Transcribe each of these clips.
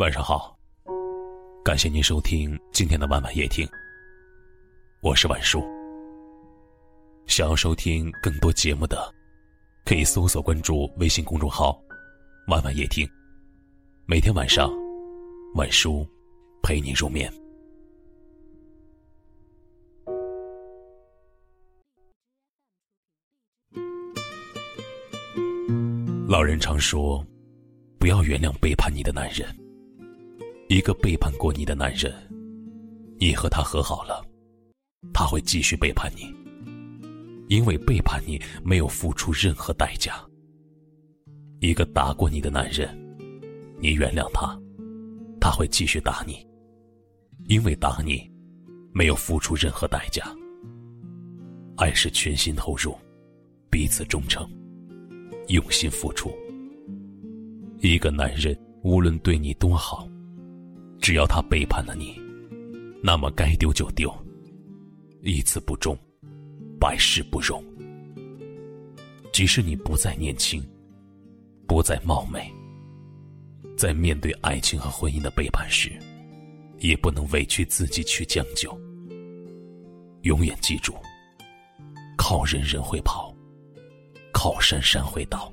晚上好，感谢您收听今天的晚晚夜听。我是晚叔。想要收听更多节目的，可以搜索关注微信公众号“晚晚夜听”。每天晚上，晚叔陪你入眠。老人常说：“不要原谅背叛你的男人。”一个背叛过你的男人，你和他和好了，他会继续背叛你，因为背叛你没有付出任何代价。一个打过你的男人，你原谅他，他会继续打你，因为打你没有付出任何代价。爱是全心投入，彼此忠诚，用心付出。一个男人无论对你多好。只要他背叛了你，那么该丢就丢。一次不忠，百事不容。即使你不再年轻，不再貌美，在面对爱情和婚姻的背叛时，也不能委屈自己去将就。永远记住：靠人人会跑，靠山山会倒，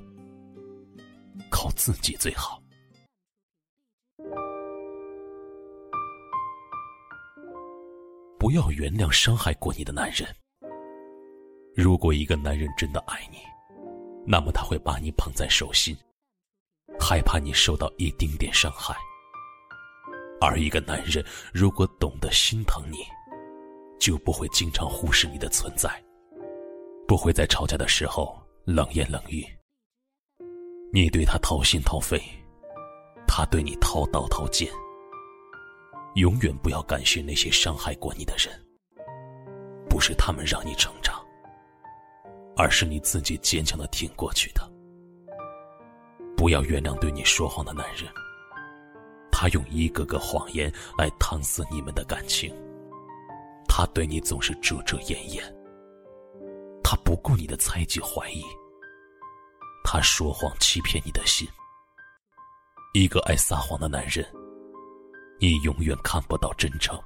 靠自己最好。不要原谅伤害过你的男人。如果一个男人真的爱你，那么他会把你捧在手心，害怕你受到一丁点伤害。而一个男人如果懂得心疼你，就不会经常忽视你的存在，不会在吵架的时候冷言冷语。你对他掏心掏肺，他对你掏刀掏剑。永远不要感谢那些伤害过你的人，不是他们让你成长，而是你自己坚强的挺过去的。不要原谅对你说谎的男人，他用一个个谎言来搪塞你们的感情，他对你总是遮遮掩掩，他不顾你的猜忌怀疑，他说谎欺骗你的心。一个爱撒谎的男人。你永远看不到真诚。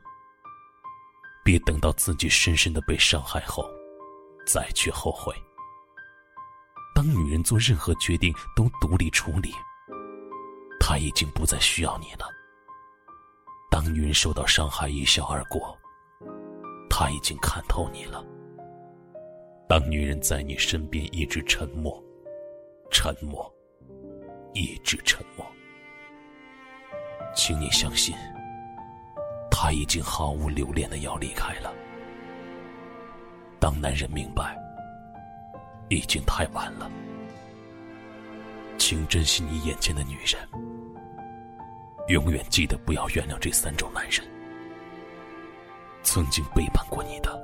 别等到自己深深的被伤害后，再去后悔。当女人做任何决定都独立处理，她已经不再需要你了。当女人受到伤害一笑而过，她已经看透你了。当女人在你身边一直沉默，沉默，一直沉默。请你相信，他已经毫无留恋的要离开了。当男人明白，已经太晚了。请珍惜你眼前的女人，永远记得不要原谅这三种男人：曾经背叛过你的，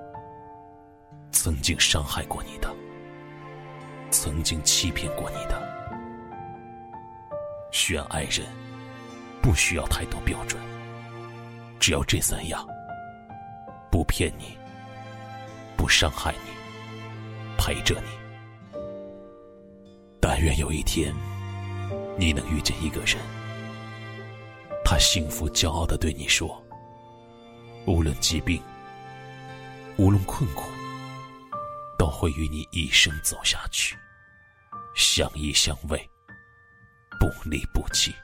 曾经伤害过你的，曾经欺骗过你的。选爱人。不需要太多标准，只要这三样：不骗你，不伤害你，陪着你。但愿有一天，你能遇见一个人，他幸福骄傲的对你说：“无论疾病，无论困苦，都会与你一生走下去，相依相偎，不离不弃。”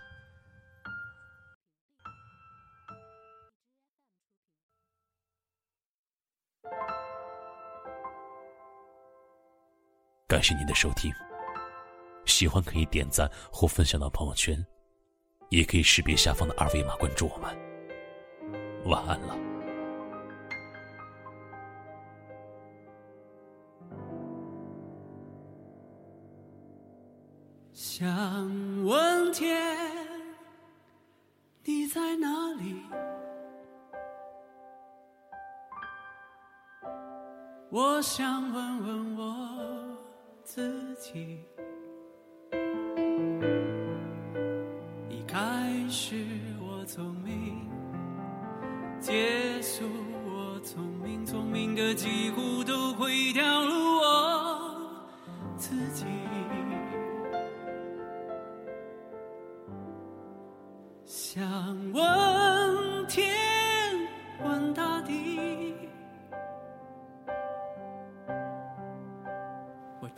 感谢您的收听，喜欢可以点赞或分享到朋友圈，也可以识别下方的二维码关注我们。晚安了。想问天，你在哪里？我想问问我。自己，一开始我聪明，结束我聪明，聪明的几乎都会掉入我自己。想问